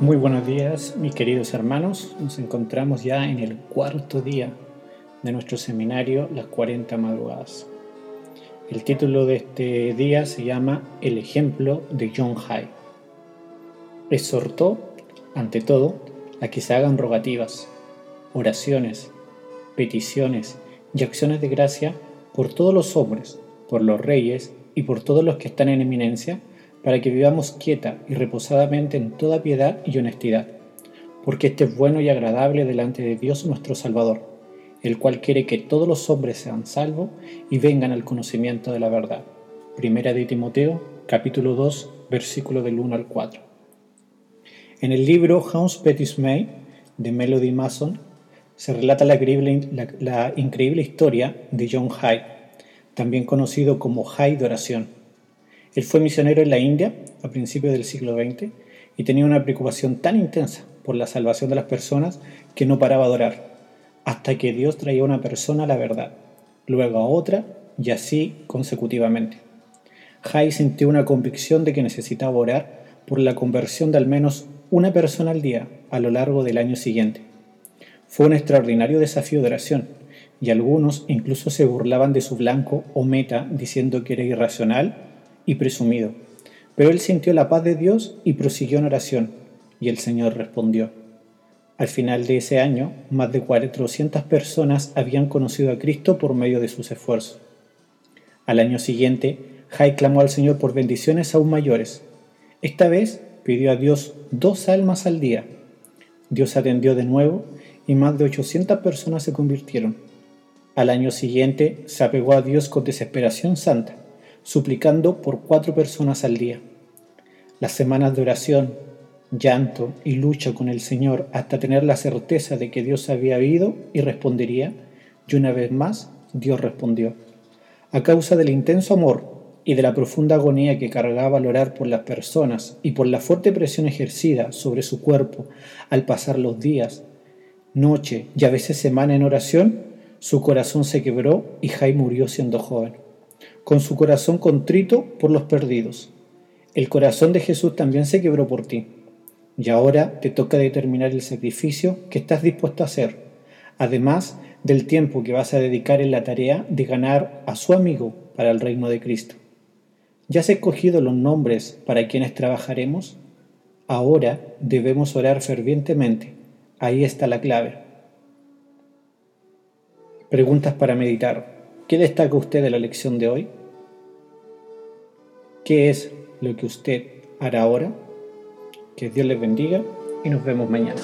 Muy buenos días, mis queridos hermanos. Nos encontramos ya en el cuarto día de nuestro seminario Las 40 Madrugadas. El título de este día se llama El ejemplo de John Hay. Exhortó, ante todo, a que se hagan rogativas, oraciones, peticiones y acciones de gracia por todos los hombres, por los reyes y por todos los que están en eminencia para que vivamos quieta y reposadamente en toda piedad y honestidad, porque este es bueno y agradable delante de Dios nuestro Salvador, el cual quiere que todos los hombres sean salvos y vengan al conocimiento de la verdad. Primera de Timoteo, capítulo 2, versículo del 1 al 4. En el libro Hans Pettis May, de Melody Mason, se relata la increíble, la increíble historia de John Hyde, también conocido como Hyde de oración él fue misionero en la India a principios del siglo XX y tenía una preocupación tan intensa por la salvación de las personas que no paraba de orar, hasta que Dios traía a una persona a la verdad, luego a otra y así consecutivamente. Jai sintió una convicción de que necesitaba orar por la conversión de al menos una persona al día a lo largo del año siguiente. Fue un extraordinario desafío de oración, y algunos incluso se burlaban de su blanco o meta diciendo que era irracional y presumido. Pero él sintió la paz de Dios y prosiguió en oración, y el Señor respondió. Al final de ese año, más de 400 personas habían conocido a Cristo por medio de sus esfuerzos. Al año siguiente, Jai clamó al Señor por bendiciones aún mayores. Esta vez pidió a Dios dos almas al día. Dios atendió de nuevo y más de 800 personas se convirtieron. Al año siguiente se apegó a Dios con desesperación santa suplicando por cuatro personas al día. Las semanas de oración, llanto y lucha con el Señor hasta tener la certeza de que Dios había oído y respondería, y una vez más Dios respondió. A causa del intenso amor y de la profunda agonía que cargaba al orar por las personas y por la fuerte presión ejercida sobre su cuerpo al pasar los días, noche y a veces semana en oración, su corazón se quebró y Jai murió siendo joven con su corazón contrito por los perdidos. El corazón de Jesús también se quebró por ti. Y ahora te toca determinar el sacrificio que estás dispuesto a hacer, además del tiempo que vas a dedicar en la tarea de ganar a su amigo para el reino de Cristo. ¿Ya has escogido los nombres para quienes trabajaremos? Ahora debemos orar fervientemente. Ahí está la clave. Preguntas para meditar. ¿Qué destaca usted de la lección de hoy? ¿Qué es lo que usted hará ahora? Que Dios les bendiga y nos vemos mañana.